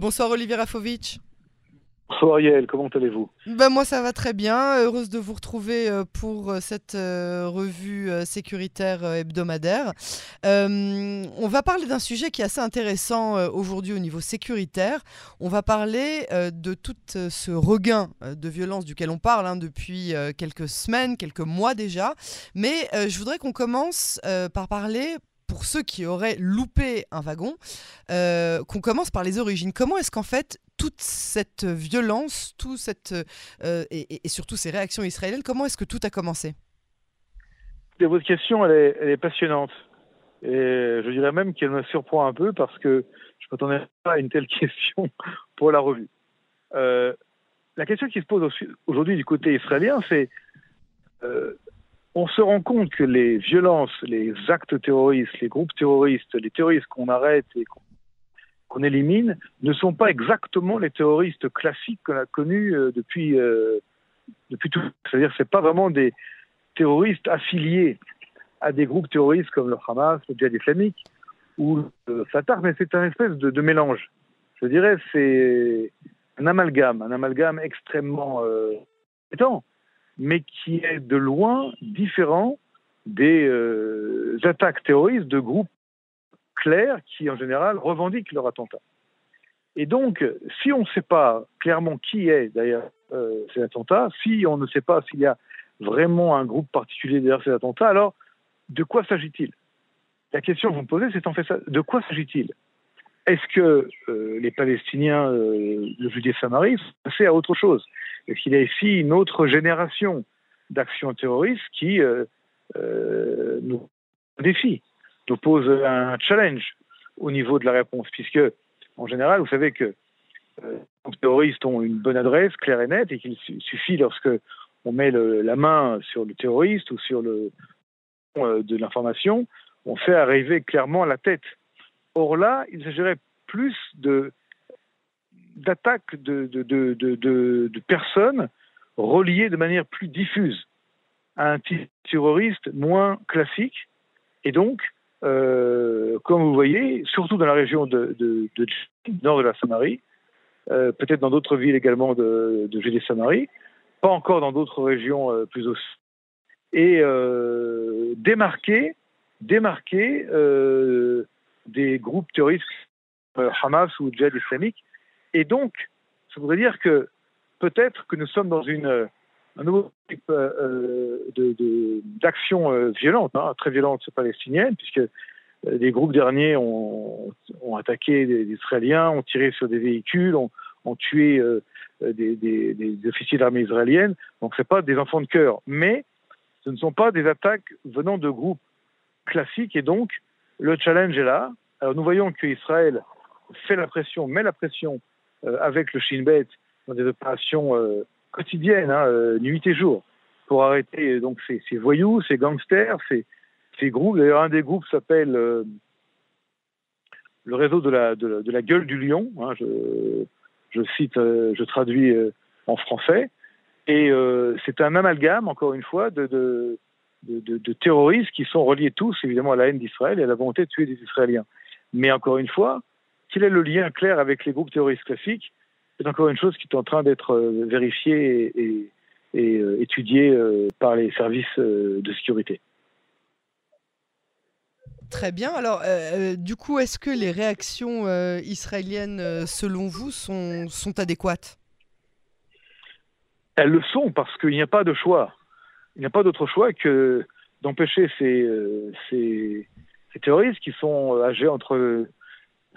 Bonsoir Olivier Rafovitch. Bonsoir Ariel, comment allez-vous? Ben Moi ça va très bien, heureuse de vous retrouver euh, pour euh, cette euh, revue sécuritaire hebdomadaire. on va parler d'un sujet qui est assez intéressant aujourd'hui au niveau sécuritaire. On va parler de tout ce regain de violence duquel on parle hein, depuis quelques semaines, quelques mois déjà. Mais je voudrais qu'on commence par parler pour ceux qui auraient loupé un wagon, qu'on commence par les origines. Comment est-ce qu'en fait toute cette violence, tout cette, euh, et, surtout ces réactions israéliennes, comment est-ce que tout a commencé? Votre question, elle est, passionnante. Et je dirais même qu'elle me surprend un peu parce que je ne m'attendais pas à une telle question pour la revue. Euh, la question qui se pose aujourd'hui du côté israélien, c'est euh, on se rend compte que les violences, les actes terroristes, les groupes terroristes, les terroristes qu'on arrête et qu'on élimine ne sont pas exactement les terroristes classiques qu'on a connus euh, depuis, euh, depuis tout. C'est-à-dire que ce pas vraiment des terroristes affiliés à des groupes terroristes comme le Hamas, le Djihad islamique ou le Fatah, mais c'est un espèce de, mélange. Je dirais c'est un amalgame, un amalgame extrêmement euh, étant, mais qui est de loin différent des euh, attaques terroristes de groupes clairs qui, en général, revendiquent leur attentat. Et donc, si on ne sait pas clairement qui est derrière euh, ces attentats, si on ne sait pas s'il y a vraiment un groupe particulier derrière ces attentats, alors de quoi s'agit-il? La question que vous me posez, c'est en fait ça. De quoi s'agit-il? Est-ce que euh, les Palestiniens euh, de Judée-Samarie sont à autre chose Est-ce qu'il y a ici une autre génération d'actions terroristes qui nous défient nous pose un challenge au niveau de la réponse, puisque en général, vous savez que euh, les terroristes ont une bonne adresse claire et nette, et qu'il suffit lorsque on met la main sur le terroriste ou sur le euh, de l'information, on fait arriver clairement la tête. Or là, il s'agirait plus de d'attaques de, personnes reliées de manière plus diffuse à un terroriste moins classique, et donc euh, comme vous voyez, surtout dans la région de, nord de la Samarie, euh, peut-être dans d'autres villes également de, de Judée-Samarie, pas encore dans d'autres régions euh, plus au sud, et euh, démarquer, démarquer des groupes terroristes Hamas ou Djihad islamique. Et donc, ça voudrait dire que peut-être que nous sommes dans un nouveau type euh, d'action euh, violente, hein, très violente palestinienne, puisque euh, groupes derniers ont, attaqué des, Israéliens, ont tiré sur des véhicules, ont, tué des, officiers d'armée israélienne. Donc ce pas des enfants de cœur, mais ce ne sont pas des attaques venant de groupes classiques, et donc le challenge est là. Alors nous voyons qu'Israël fait la pression, met la pression avec le Shin Bet dans des opérations quotidienne, hein, euh, nuit et jour, pour arrêter euh, donc ces, voyous, ces gangsters, ces, groupes. D'ailleurs, un des groupes s'appelle euh, le réseau de la, gueule du lion. Hein, je, cite, je traduis en français. Et c'est un amalgame, encore une fois, de, terroristes qui sont reliés tous, évidemment, à la haine d'Israël et à la volonté de tuer des Israéliens. Mais encore une fois, quel est le lien clair avec les groupes terroristes classiques c'est encore une chose qui est en train d'être euh, vérifiée et, euh, étudiée euh, par les services de sécurité. Très bien. Alors, du coup, est-ce que les réactions israéliennes, selon vous, sont, sont adéquates? Elles le sont parce qu'il n'y a pas de choix. Il n'y a pas d'autre choix que d'empêcher ces, ces, terroristes qui sont âgés entre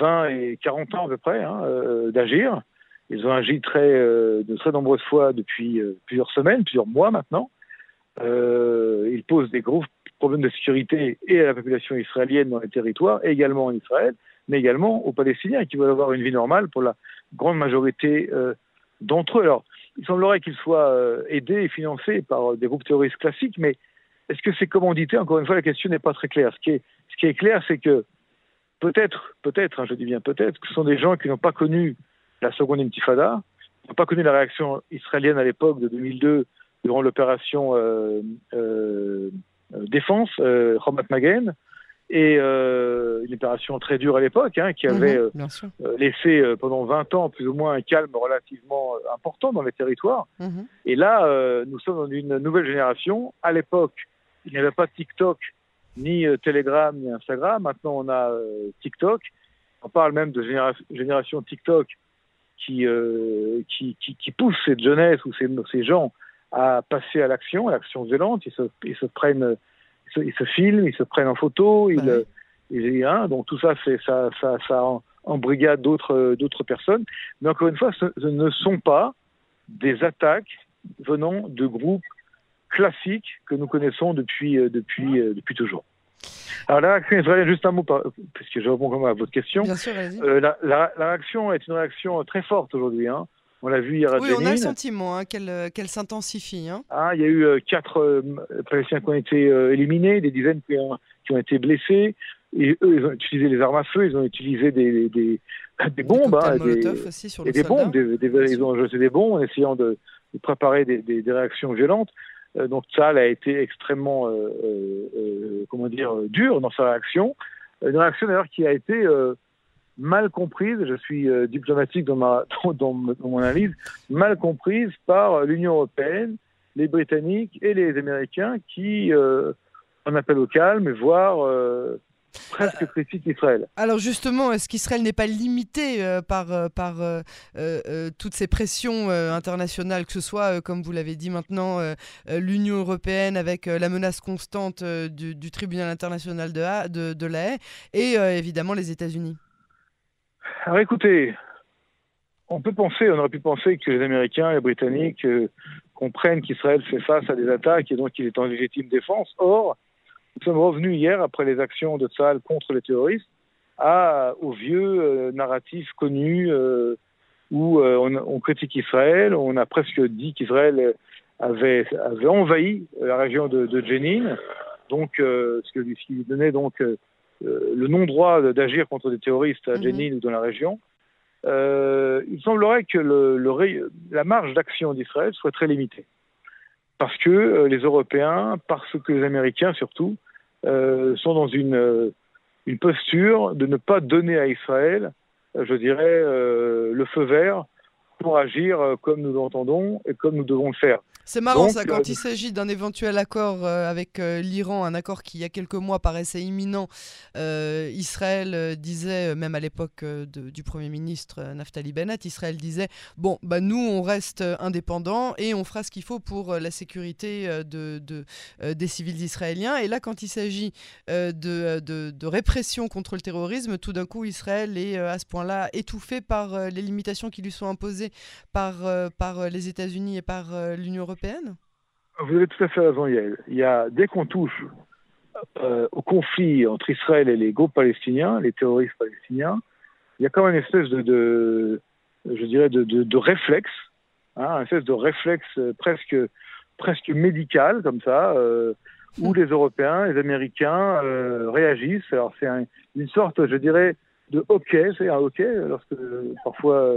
20 et 40 ans à peu près hein, d'agir ils ont agi très, euh, de très nombreuses fois depuis euh, plusieurs semaines, plusieurs mois maintenant. Euh, ils posent des gros problèmes de sécurité et à la population israélienne dans les territoires, et également en Israël, mais également aux Palestiniens qui veulent avoir une vie normale pour la grande majorité euh, d'entre eux. Alors, il semblerait qu'ils soient euh, aidés et financés par des groupes terroristes classiques, mais est-ce que c'est commandité? Encore une fois, la question n'est pas très claire. Ce qui est clair, c'est que peut-être, peut-être, hein, je dis bien peut-être, que ce sont des gens qui n'ont pas connu la seconde intifada. On n'a pas connu la réaction israélienne à l'époque de 2002 durant l'opération euh, euh, défense, euh, Magen. et euh, une opération très dure à l'époque, hein, qui avait Mhm, euh, euh, laissé euh, pendant 20 ans plus ou moins un calme relativement euh, important dans les territoires. Mhm. Et là, euh, nous sommes dans une nouvelle génération. À l'époque, il n'y avait pas TikTok, ni euh, Telegram, ni Instagram. Maintenant, on a euh, TikTok. On parle même de généra- génération TikTok qui, euh, qui, qui, qui pousse cette jeunesse ou ces, ces gens à passer à l'action, à l'action violente. Ils se, ils se prennent, ils se, ils se filment, ils se prennent en photo. Ils, Ouais. ils- hein, donc tout ça, c'est ça, ça, ça en- embrigade d'autres, euh, d'autres personnes. Mais encore une fois, ce, ce ne sont pas des attaques venant de groupes classiques que nous connaissons depuis, euh, depuis, euh, depuis toujours. Alors la réaction israélienne, juste un mot, par- puisque je réponds quand même à votre question. Bien sûr, allez-y. Euh, la, la- la réaction est une réaction très forte aujourd'hui. Hein. On l'a vu hier à oui, on a le sentiment hein, qu'elle s'intensifie. Hein. Hein, il y a eu euh, quatre euh, Palestiniens qui ont été éliminés, des dizaines qui ont, qui ont été blessés. Et eux, ils ont utilisé les armes à feu, ils ont utilisé des, des, des bombes, Des hein, des, aussi sur et des bombes. Ils ont jeté des bombes en essayant de, de préparer des réactions violentes. Euh, donc elle a été extrêmement, euh, euh, comment dire, dure dans sa réaction. Une réaction d'ailleurs qui a été mal comprise. Je suis euh, diplomatique dans ma mon analyse, mal comprise par l'Union européenne, les Britanniques et les Américains qui euh, en appellent au calme, voire euh, presque critiquent Israël. Alors justement, est-ce qu'Israël n'est pas limité euh, par, euh, par euh, euh, euh, toutes ces pressions euh, internationales, que ce soit, euh, comme vous l'avez dit maintenant, euh, euh, l'Union européenne avec euh, la menace constante euh, du, du tribunal international de, Ha- de, de la Haye, et euh, évidemment les États-Unis? Alors écoutez, on peut penser, on aurait pu penser que les Américains et les Britanniques euh, comprennent qu'Israël fait face à des attaques et donc qu'il est en légitime défense. Or, nous sommes revenus hier, après les actions de Tsahal contre les terroristes, à, au vieux euh, narratif connu euh, où euh, on, on critique Israël, on a presque dit qu'Israël avait, avait envahi la région de, de Jenin, donc euh, ce, que, ce qui lui donnait donc euh, euh, le non-droit d'agir contre des terroristes à Mhm. Jenin ou dans la région. Euh, il semblerait que le, le ré- la marge d'action d'Israël soit très limitée. Parce que euh, les Européens, parce que les Américains surtout, euh, sont dans une, euh, une posture de ne pas donner à Israël, euh, je dirais, euh, le feu vert pour agir euh, comme nous l'entendons et comme nous devons le faire. C'est marrant Donc, ça, euh, quand il s'agit d'un éventuel accord euh, avec euh, l'Iran, un accord qui il y a quelques mois paraissait imminent, euh, Israël euh, disait, euh, même à l'époque euh, du Premier ministre euh, Naftali Bennett, Israël disait, bon, bah, nous on reste euh, indépendants et on fera ce qu'il faut pour euh, la sécurité euh, de, de, euh, des civils israéliens. Et là, quand il s'agit euh, de, de, de répression contre le terrorisme, tout d'un coup Israël est euh, à ce point-là étouffé par euh, les limitations qui lui sont imposées par, euh, par euh, les États-Unis et par euh, l'Union européenne Vous avez tout à fait raison, Yael. Il y a, dès qu'on touche euh, au conflit entre Israël et les groupes palestiniens, les terroristes palestiniens, il y a quand même une espèce de, de je dirais, de, de, de réflexe, hein, une espèce de réflexe euh, presque, presque médical, comme ça, euh, où les Européens, les Américains euh, réagissent. Alors c'est un- une sorte, je dirais, de hockey, c'est un hockey, lorsque parfois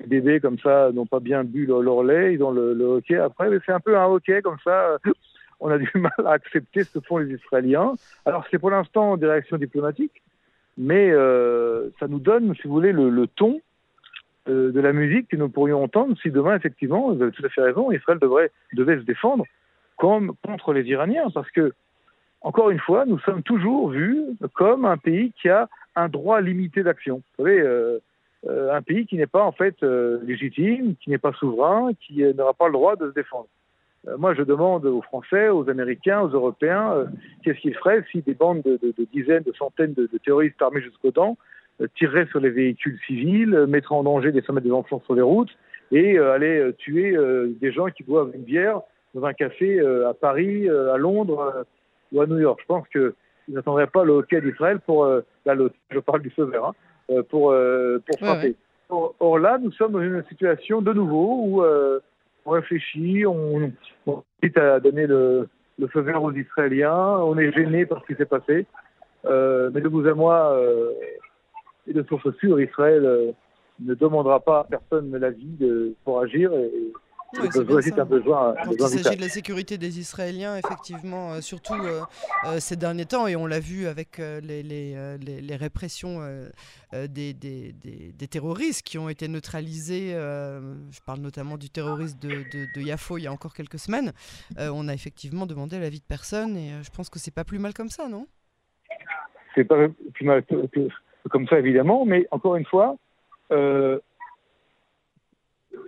les bébés comme ça n'ont pas bien bu leur, leur lait, ils ont le, hockey après, mais c'est un peu un hockey comme ça. On a du mal à accepter ce que font les Israéliens. Alors c'est pour l'instant des réactions diplomatiques, mais euh, ça nous donne, si vous voulez, le, ton euh, de la musique que nous pourrions entendre si demain, effectivement, vous avez tout à fait raison, Israël devrait, devait se défendre contre les Iraniens, parce que, encore une fois, nous sommes toujours vus comme un pays qui a un droit limité d'action. Vous savez, euh, euh, un pays qui n'est pas en fait euh, légitime, qui n'est pas souverain, qui euh, n'aura pas le droit de se défendre. Euh, moi, je demande aux Français, aux Américains, aux Européens, euh, qu'est-ce qu'ils feraient si des bandes de, de- de dizaines, de centaines de, de terroristes armés jusqu'aux dents tireraient sur les véhicules civils, mettraient en danger des sommets des enfants sur les routes et allaient tuer des gens qui boivent une bière dans un café à Paris, à Londres ou à New York. Je pense qu'ils n'attendraient pas le hockey d'Israël pour, là, le- je parle du vert, hein, pour, euh, pour frapper. ouais. Or là, nous sommes dans une situation de nouveau où euh, on réfléchit, on, on hésite à donner le, le feu vert aux Israéliens, on est gêné par ce qui s'est passé. Euh, mais de vous à moi, euh, et de source sûre, Israël euh, ne demandera pas à personne l'avis de, pour agir et, Oui, un besoin, Quand il s'agit de la sécurité des Israéliens, effectivement, surtout ces derniers temps, et on l'a vu avec les, les, les, répressions des, des, des, terroristes qui ont été neutralisés, je parle notamment du terroriste de, de, de, Yafo il y a encore quelques semaines, on a effectivement demandé la vie de personne, et je pense que c'est pas plus mal comme ça, non? C'est pas plus mal comme ça, évidemment, mais encore une fois, euh,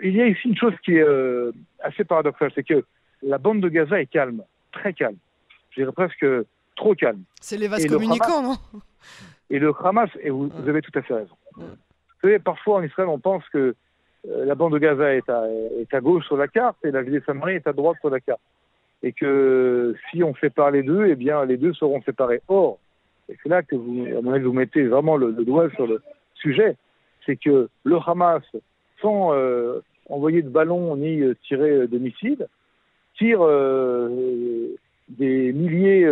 il y a ici une chose qui est euh, assez paradoxale, c'est que la bande de Gaza est calme, très calme. Je dirais presque trop calme. C'est les vases communicants, non? Et le Hamas, et vous, avez tout à fait raison. Vous savez, parfois en Israël, on pense que euh, la bande de Gaza est à, est à, gauche sur la carte et la ville de Samarie est à droite sur la carte. Et que si on sépare les deux, eh bien, les deux seront séparés. Or, et c'est là que vous, à mon avis, vous mettez vraiment le, doigt sur le sujet, c'est que le Hamas, sans euh, envoyer de ballons ni euh, tirer de missiles, tire euh, des milliers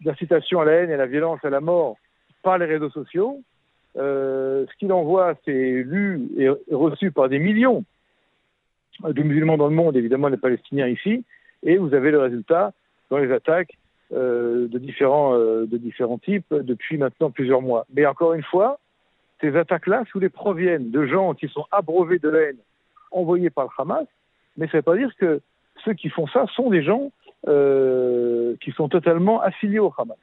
d'incitations à la haine et à la violence, à la mort par les réseaux sociaux. ce qu'il envoie, c'est lu et reçu par des millions de musulmans dans le monde, évidemment les Palestiniens ici, et vous avez le résultat dans les attaques euh, de, différents, euh, de différents types depuis maintenant plusieurs mois. Mais encore une fois, ces attaques-là, sous les proviennent de gens qui sont abreuvés de haine envoyés par le Hamas, mais ça ne veut pas dire que ceux qui font ça sont des gens euh, qui sont totalement affiliés au Hamas.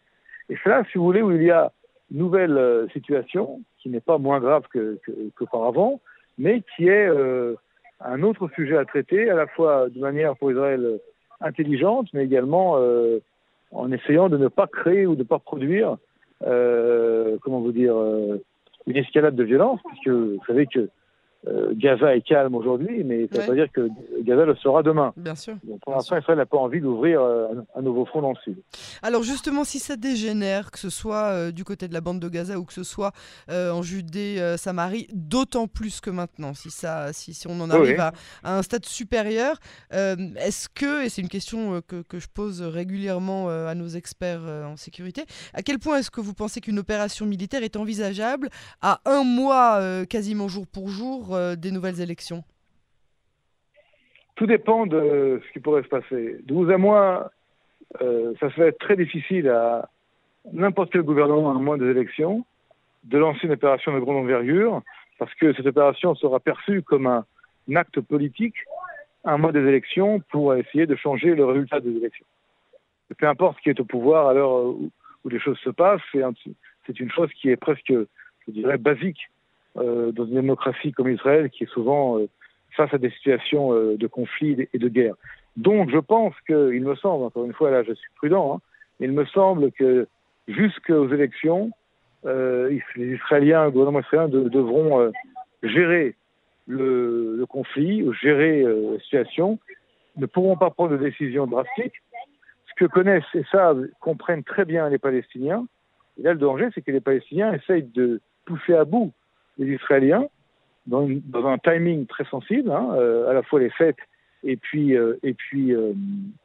Et c'est là, si vous voulez, où il y a une nouvelle situation, qui n'est pas moins grave qu'auparavant, que, mais qui est un autre sujet à traiter, à la fois de manière pour Israël intelligente, mais également en essayant de ne pas créer ou de ne pas produire, euh, comment vous dire, euh, une escalade de violence, puisque vous savez que euh, Gaza est calme aujourd'hui, mais ça ne veut pas dire que Gaza le sera demain. Bien sûr. Donc pour l'instant, Israël n'a pas envie d'ouvrir euh, un, nouveau front dans le sud. Alors justement, si ça dégénère, que ce soit euh, du côté de la bande de Gaza ou que ce soit en Judée, Samarie, d'autant plus que maintenant, si, ça, si, si on en arrive à, un stade supérieur, est-ce que, et c'est une question que, que, je pose régulièrement à nos experts en sécurité, à quel point est-ce que vous pensez qu'une opération militaire est envisageable à un mois quasiment jour pour jour euh, des nouvelles élections? Tout dépend de ce qui pourrait se passer. De vous à moi, euh, ça serait très difficile à n'importe quel gouvernement à un mois des élections de lancer une opération de grande envergure, parce que cette opération sera perçue comme un, acte politique un mois des élections pour essayer de changer le résultat des élections. peu importe qui est au pouvoir à l'heure où, les choses se passent, c'est une chose qui est presque, je dirais, basique dans une démocratie comme Israël qui est souvent euh, face à des situations euh, de conflit et de guerre. Donc je pense qu'il me semble, encore une fois là je suis prudent, hein, il me semble que jusqu'aux élections, les Israéliens, le gouvernement israélien devront gérer le, conflit, gérer la situation, ne pourront pas prendre de décisions drastiques. Ce que connaissent, et ça comprennent très bien les Palestiniens, et là le danger c'est que les Palestiniens essayent de pousser à bout les Israéliens dans, un timing très sensible, hein, euh, à la fois les fêtes et puis, euh, et puis, euh,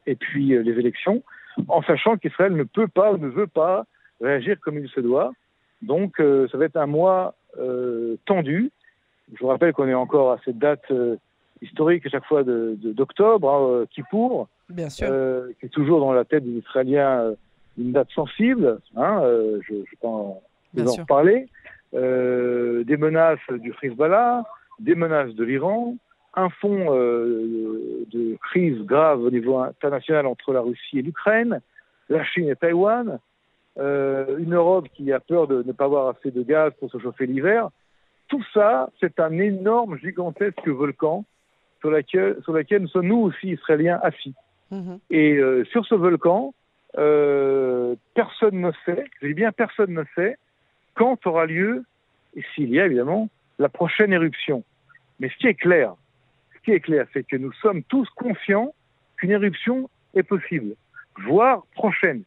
et puis les élections, en sachant qu'Israël ne peut pas ou ne veut pas réagir comme il se doit. Donc ça va être un mois tendu. Je vous rappelle qu'on est encore à cette date historique à chaque fois d'octobre, de, qui pour, Bien sûr. qui est toujours dans la tête des Israéliens une date sensible. Hein, je, je peux en, en reparler. Euh, des menaces du Hezbollah, des menaces de l'Iran, un fond euh, de crise grave au niveau international entre la Russie et l'Ukraine, la Chine et Taïwan, euh, une Europe qui a peur de ne pas avoir assez de gaz pour se chauffer l'hiver. Tout ça, c'est un énorme, gigantesque volcan sur lequel, sur lequel nous sommes, nous aussi, Israéliens, assis. Mhm. Et sur ce volcan, personne ne sait, je dis bien personne ne sait, quand aura lieu, et s'il y a évidemment, la prochaine éruption. Mais ce qui est clair, ce qui est clair, c'est que nous sommes tous conscients qu'une éruption est possible, voire prochaine.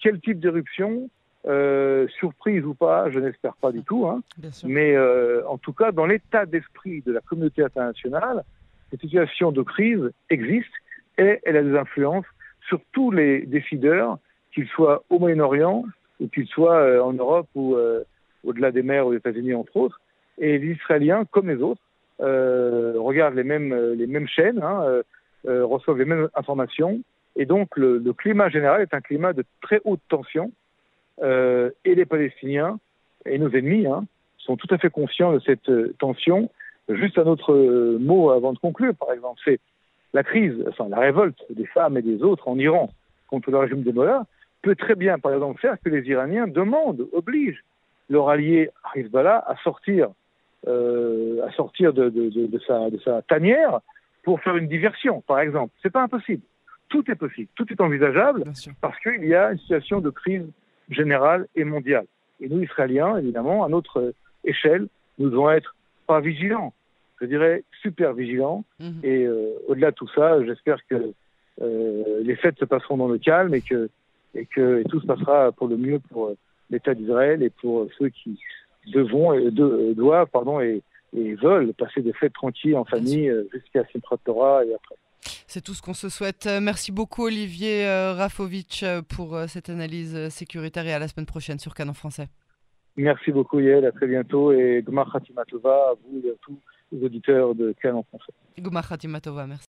Quel type d'éruption euh, surprise ou pas, je n'espère pas du tout, hein. mais euh, en tout cas, dans l'état d'esprit de la communauté internationale, cette situation de crise existe et elle a des influences sur tous les décideurs, qu'ils soient au Moyen-Orient, ou qu'ils soient euh, en Europe ou euh, au-delà des mers aux États-Unis, entre autres. Et les Israéliens, comme les autres, regardent les mêmes, les mêmes chaînes, hein, reçoivent les mêmes informations. Et donc, le, climat général est un climat de très haute tension. et les Palestiniens et nos ennemis hein, sont tout à fait conscients de cette tension. Juste un autre mot avant de conclure, par exemple, c'est la crise, enfin la révolte des femmes et des autres en Iran contre le régime de Mollah peut très bien, par exemple, faire que les Iraniens demandent, obligent leur allié Hezbollah à sortir, euh, à sortir de, de, de, de, sa, de sa tanière pour faire une diversion, par exemple. C'est pas impossible. Tout est possible, tout est envisageable parce qu'il y a une situation de crise générale et mondiale. Et nous, Israéliens, évidemment, à notre échelle, nous devons être pas vigilants, je dirais super vigilants. Mhm. Et euh, au-delà de tout ça, j'espère que euh, les fêtes se passeront dans le calme et que, et que et tout se passera pour le mieux pour euh, l'État d'Israël et pour ceux qui de, doivent pardon, et, et, veulent passer des fêtes tranquilles en famille jusqu'à Simchat Torah et après. C'est tout ce qu'on se souhaite. Merci beaucoup Olivier Rafovitch pour cette analyse sécuritaire et à la semaine prochaine sur Canon Français. Merci beaucoup Yael, à très bientôt et Gmar Khatimatova à vous et à tous les auditeurs de Canon Français. Gmar Khatimatova, merci.